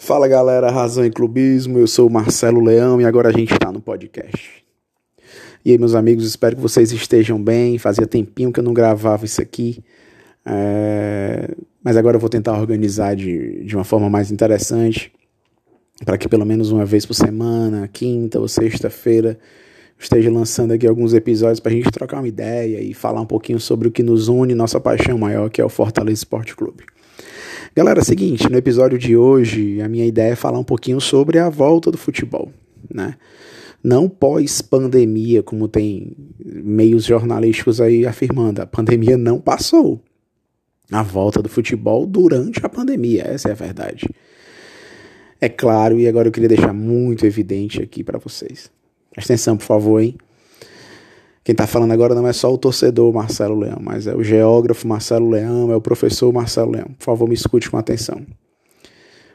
Fala galera, Razão e Clubismo, eu sou o Marcelo Leão e agora a gente está no podcast. E aí, meus amigos, espero que vocês estejam bem. Fazia tempinho que eu não gravava isso aqui, é... mas agora eu vou tentar organizar de, de uma forma mais interessante, para que pelo menos uma vez por semana, quinta ou sexta-feira, esteja lançando aqui alguns episódios para a gente trocar uma ideia e falar um pouquinho sobre o que nos une, nossa paixão maior, que é o Fortaleza Esporte Clube. Galera, é seguinte, no episódio de hoje, a minha ideia é falar um pouquinho sobre a volta do futebol, né? Não pós-pandemia, como tem meios jornalísticos aí afirmando, a pandemia não passou. A volta do futebol durante a pandemia, essa é a verdade. É claro, e agora eu queria deixar muito evidente aqui para vocês. Presta atenção, por favor, hein? Quem está falando agora não é só o torcedor Marcelo Leão, mas é o geógrafo Marcelo Leão, é o professor Marcelo Leão. Por favor, me escute com atenção.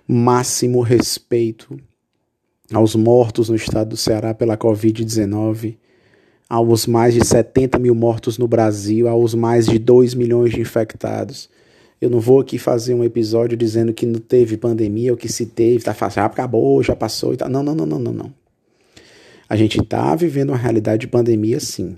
Máximo respeito aos mortos no estado do Ceará pela Covid-19, aos mais de 70 mil mortos no Brasil, aos mais de 2 milhões de infectados. Eu não vou aqui fazer um episódio dizendo que não teve pandemia ou que se teve, tá fácil, acabou, já passou e tal. Não, não, não, não, não, não. A gente está vivendo uma realidade de pandemia, sim.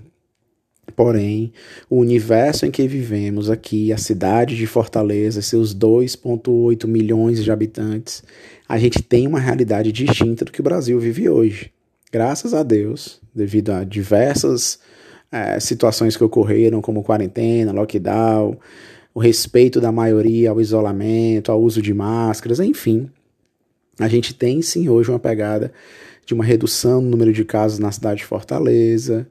Porém, o universo em que vivemos aqui, a cidade de Fortaleza, seus 2,8 milhões de habitantes, a gente tem uma realidade distinta do que o Brasil vive hoje. Graças a Deus, devido a diversas é, situações que ocorreram, como quarentena, lockdown, o respeito da maioria ao isolamento, ao uso de máscaras, enfim, a gente tem sim hoje uma pegada de uma redução no número de casos na cidade de Fortaleza.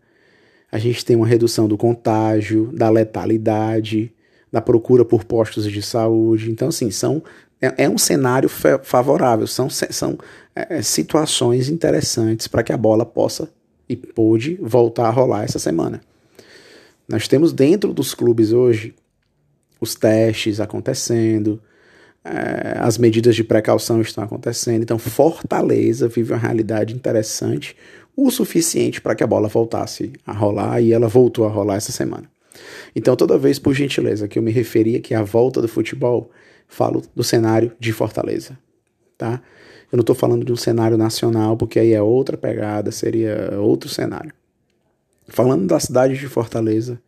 A gente tem uma redução do contágio, da letalidade, da procura por postos de saúde. Então, assim, são, é, é um cenário favorável, são, são é, situações interessantes para que a bola possa e pôde voltar a rolar essa semana. Nós temos dentro dos clubes hoje os testes acontecendo, é, as medidas de precaução estão acontecendo. Então, Fortaleza vive uma realidade interessante, o suficiente para que a bola voltasse a rolar e ela voltou a rolar essa semana. Então, toda vez, por gentileza, que eu me referia que a volta do futebol, falo do cenário de Fortaleza, tá? Eu não estou falando de um cenário nacional, porque aí é outra pegada, seria outro cenário. Falando da cidade de Fortaleza,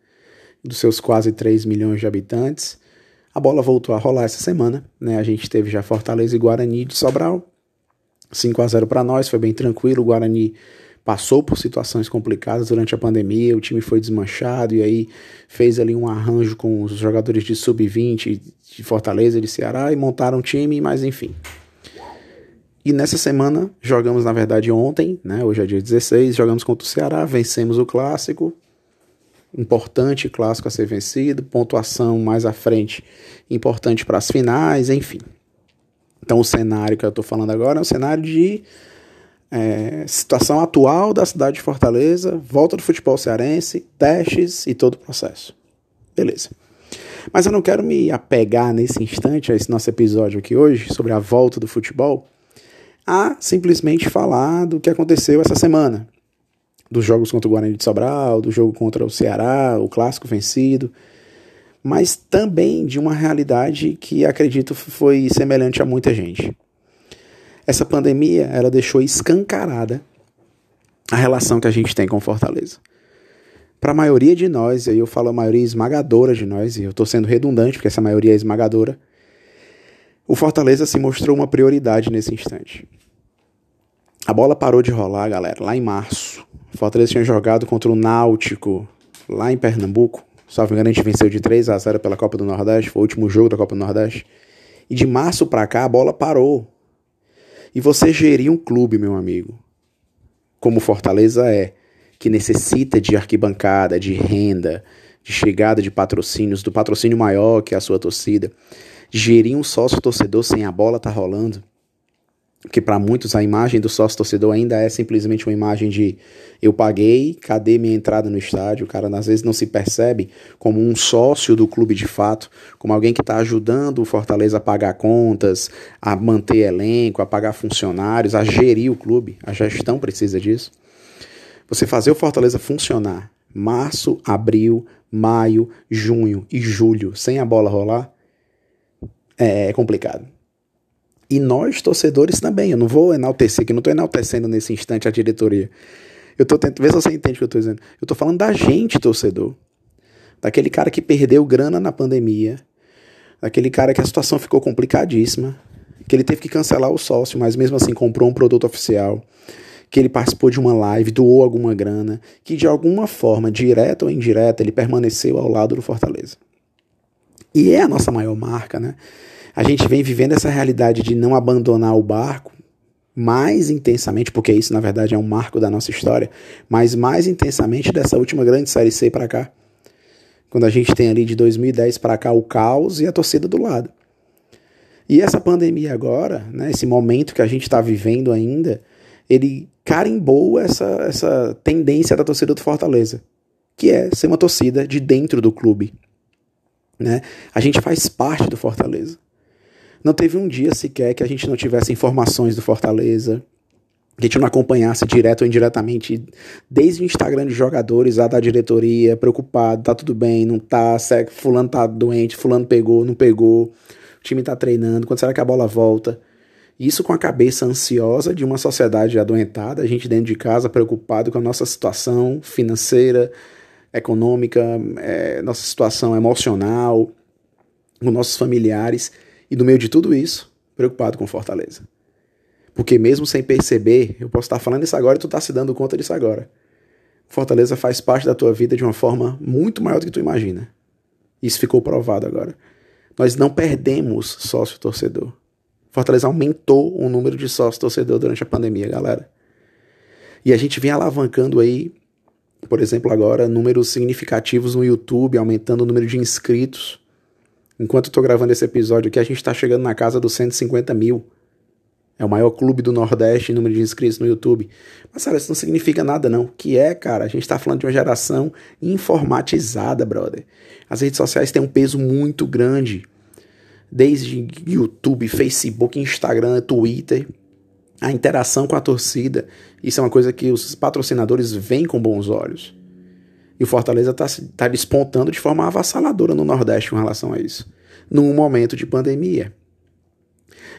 dos seus quase 3 milhões de habitantes, a bola voltou a rolar essa semana, né? A gente teve já Fortaleza e Guarani de Sobral. 5 a 0 para nós, foi bem tranquilo. O Guarani passou por situações complicadas durante a pandemia, o time foi desmanchado e aí fez ali um arranjo com os jogadores de sub-20 de Fortaleza e de Ceará e montaram um time, mas enfim. E nessa semana jogamos, na verdade, ontem, né? Hoje é dia 16, jogamos contra o Ceará, vencemos o clássico, importante clássico a ser vencido, pontuação mais à frente importante para as finais, enfim. Então o cenário que eu estou falando agora é um cenário de é, situação atual da cidade de Fortaleza, volta do futebol cearense, testes e todo o processo. Beleza. Mas eu não quero me apegar nesse instante a esse nosso episódio aqui hoje sobre a volta do futebol a simplesmente falar do que aconteceu essa semana dos jogos contra o Guarani de Sobral, do jogo contra o Ceará, o clássico vencido, mas também de uma realidade que acredito foi semelhante a muita gente. Essa pandemia, ela deixou escancarada a relação que a gente tem com Fortaleza. Para a maioria de nós, e aí eu falo a maioria esmagadora de nós, e eu estou sendo redundante porque essa maioria é esmagadora, o Fortaleza se mostrou uma prioridade nesse instante. A bola parou de rolar, galera, lá em março. O Fortaleza tinha jogado contra o Náutico lá em Pernambuco. Salvo engano, a gente venceu de 3 a 0 pela Copa do Nordeste. Foi o último jogo da Copa do Nordeste. E de março para cá a bola parou. E você gerir um clube, meu amigo, como Fortaleza é, que necessita de arquibancada, de renda, de chegada de patrocínios, do patrocínio maior que é a sua torcida, gerir um sócio torcedor sem a bola tá rolando que para muitos a imagem do sócio torcedor ainda é simplesmente uma imagem de eu paguei, cadê minha entrada no estádio? O cara às vezes não se percebe como um sócio do clube de fato, como alguém que está ajudando o Fortaleza a pagar contas, a manter elenco, a pagar funcionários, a gerir o clube. A gestão precisa disso. Você fazer o Fortaleza funcionar março, abril, maio, junho e julho sem a bola rolar é complicado. E nós, torcedores, também. Eu não vou enaltecer, que não estou enaltecendo nesse instante a diretoria. Eu estou tentando, ver se você entende o que eu estou dizendo. Eu estou falando da gente, torcedor. Daquele cara que perdeu grana na pandemia. Daquele cara que a situação ficou complicadíssima. Que ele teve que cancelar o sócio, mas mesmo assim comprou um produto oficial. Que ele participou de uma live, doou alguma grana. Que de alguma forma, direta ou indireta, ele permaneceu ao lado do Fortaleza. E é a nossa maior marca, né? A gente vem vivendo essa realidade de não abandonar o barco mais intensamente, porque isso na verdade é um marco da nossa história, mas mais intensamente dessa última grande série C para cá. Quando a gente tem ali de 2010 para cá o caos e a torcida do lado. E essa pandemia agora, né, esse momento que a gente está vivendo ainda, ele carimbou essa, essa tendência da torcida do Fortaleza, que é ser uma torcida de dentro do clube. Né? A gente faz parte do Fortaleza. Não teve um dia sequer que a gente não tivesse informações do Fortaleza, que a gente não acompanhasse direto ou indiretamente, desde o Instagram de jogadores, a da diretoria, preocupado, tá tudo bem, não tá, fulano tá doente, fulano pegou, não pegou, o time tá treinando, quando será que a bola volta? Isso com a cabeça ansiosa de uma sociedade adoentada, a gente dentro de casa preocupado com a nossa situação financeira, econômica, é, nossa situação emocional, com nossos familiares. E no meio de tudo isso, preocupado com Fortaleza. Porque mesmo sem perceber, eu posso estar falando isso agora e tu está se dando conta disso agora. Fortaleza faz parte da tua vida de uma forma muito maior do que tu imagina. Isso ficou provado agora. Nós não perdemos sócio torcedor. Fortaleza aumentou o número de sócio torcedor durante a pandemia, galera. E a gente vem alavancando aí, por exemplo, agora, números significativos no YouTube, aumentando o número de inscritos. Enquanto eu tô gravando esse episódio aqui, a gente está chegando na casa dos 150 mil. É o maior clube do Nordeste em número de inscritos no YouTube. Mas, sabe, isso não significa nada, não. O que é, cara? A gente está falando de uma geração informatizada, brother. As redes sociais têm um peso muito grande. Desde YouTube, Facebook, Instagram, Twitter. A interação com a torcida. Isso é uma coisa que os patrocinadores veem com bons olhos. E o Fortaleza está tá despontando de forma avassaladora no Nordeste com relação a isso. Num momento de pandemia.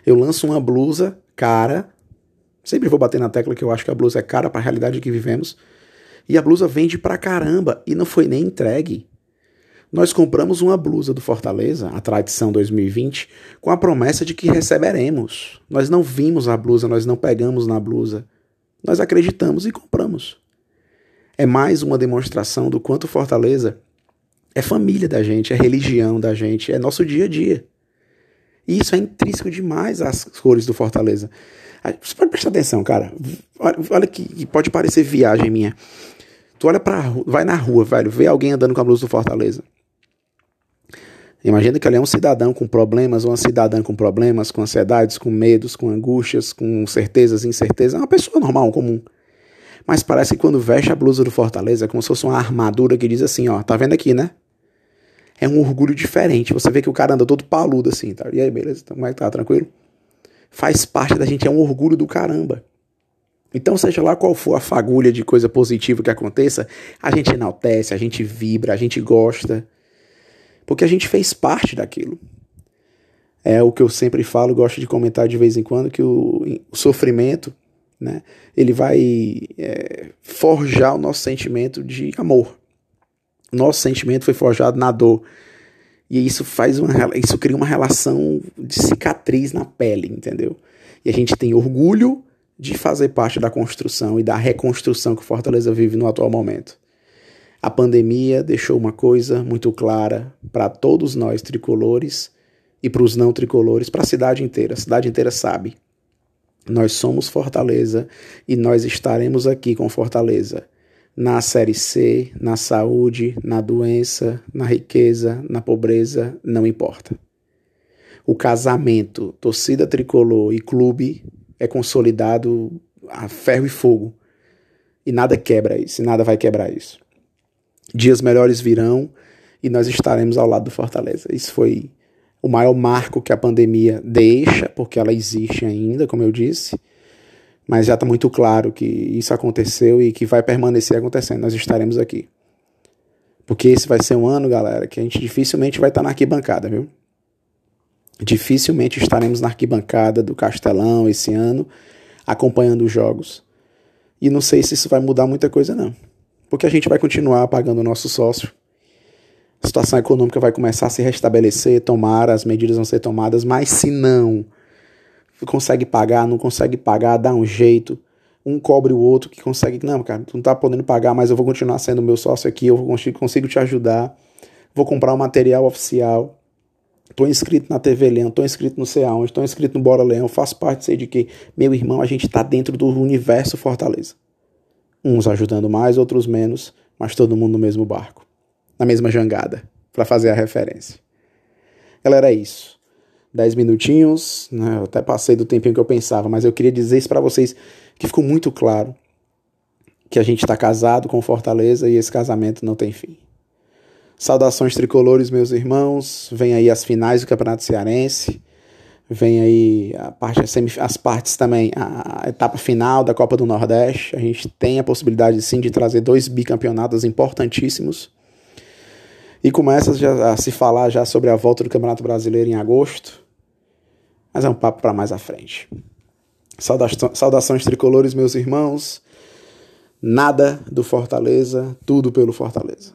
Eu lanço uma blusa cara. Sempre vou bater na tecla que eu acho que a blusa é cara para a realidade que vivemos. E a blusa vende pra caramba e não foi nem entregue. Nós compramos uma blusa do Fortaleza, a Tradição 2020, com a promessa de que receberemos. Nós não vimos a blusa, nós não pegamos na blusa. Nós acreditamos e compramos é mais uma demonstração do quanto Fortaleza é família da gente, é religião da gente, é nosso dia a dia. E isso é intrínseco demais às cores do Fortaleza. Você pode prestar atenção, cara. Olha, que, pode parecer viagem minha. Tu olha pra rua, vai na rua, velho, vê alguém andando com a blusa do Fortaleza. Imagina que ele é um cidadão com problemas, uma cidadã com problemas, com ansiedades, com medos, com angústias, com certezas, incertezas. É uma pessoa normal, comum. Mas parece que quando veste a blusa do Fortaleza é como se fosse uma armadura que diz assim, ó, tá vendo aqui, né? É um orgulho diferente. Você vê que o cara anda todo paludo assim, tá? E aí, beleza? Então, como é que tá? Tranquilo? Faz parte da gente, é um orgulho do caramba. Então, seja lá qual for a fagulha de coisa positiva que aconteça, a gente enaltece, a gente vibra, a gente gosta. Porque a gente fez parte daquilo. É o que eu sempre falo, gosto de comentar de vez em quando, que o, o sofrimento né? Ele vai é, forjar o nosso sentimento de amor. Nosso sentimento foi forjado na dor. E isso faz uma isso cria uma relação de cicatriz na pele, entendeu? E a gente tem orgulho de fazer parte da construção e da reconstrução que Fortaleza vive no atual momento. A pandemia deixou uma coisa muito clara para todos nós tricolores e para os não tricolores, para a cidade inteira. A cidade inteira sabe nós somos Fortaleza e nós estaremos aqui com Fortaleza. Na Série C, na saúde, na doença, na riqueza, na pobreza, não importa. O casamento, torcida tricolor e clube é consolidado a ferro e fogo. E nada quebra isso, nada vai quebrar isso. Dias melhores virão e nós estaremos ao lado do Fortaleza. Isso foi o maior marco que a pandemia deixa, porque ela existe ainda, como eu disse, mas já está muito claro que isso aconteceu e que vai permanecer acontecendo. Nós estaremos aqui. Porque esse vai ser um ano, galera, que a gente dificilmente vai estar tá na arquibancada, viu? Dificilmente estaremos na arquibancada do Castelão esse ano, acompanhando os jogos. E não sei se isso vai mudar muita coisa, não. Porque a gente vai continuar pagando o nosso sócio. A situação econômica vai começar a se restabelecer, tomar, as medidas vão ser tomadas, mas se não consegue pagar, não consegue pagar, dá um jeito. Um cobre o outro que consegue. Não, cara, tu não tá podendo pagar, mas eu vou continuar sendo meu sócio aqui, eu consigo, consigo te ajudar. Vou comprar o um material oficial Tô inscrito na TV Leão, tô inscrito no sei aonde, tô inscrito no Bora Leão, faço parte sei de que, meu irmão, a gente tá dentro do universo Fortaleza. Uns ajudando mais, outros menos, mas todo mundo no mesmo barco, na mesma jangada, para fazer a referência. Galera, é isso. Dez minutinhos, né? Eu até passei do tempinho que eu pensava, mas eu queria dizer isso para vocês que ficou muito claro que a gente está casado com Fortaleza e esse casamento não tem fim. Saudações tricolores, meus irmãos. Vem aí as finais do Campeonato Cearense. Vem aí a parte, as partes também, a etapa final da Copa do Nordeste. A gente tem a possibilidade sim de trazer dois bicampeonatos importantíssimos. E começa já a se falar já sobre a volta do Campeonato Brasileiro em agosto. Mas é um papo para mais à frente. Saudações tricolores, meus irmãos. Nada do Fortaleza, tudo pelo Fortaleza.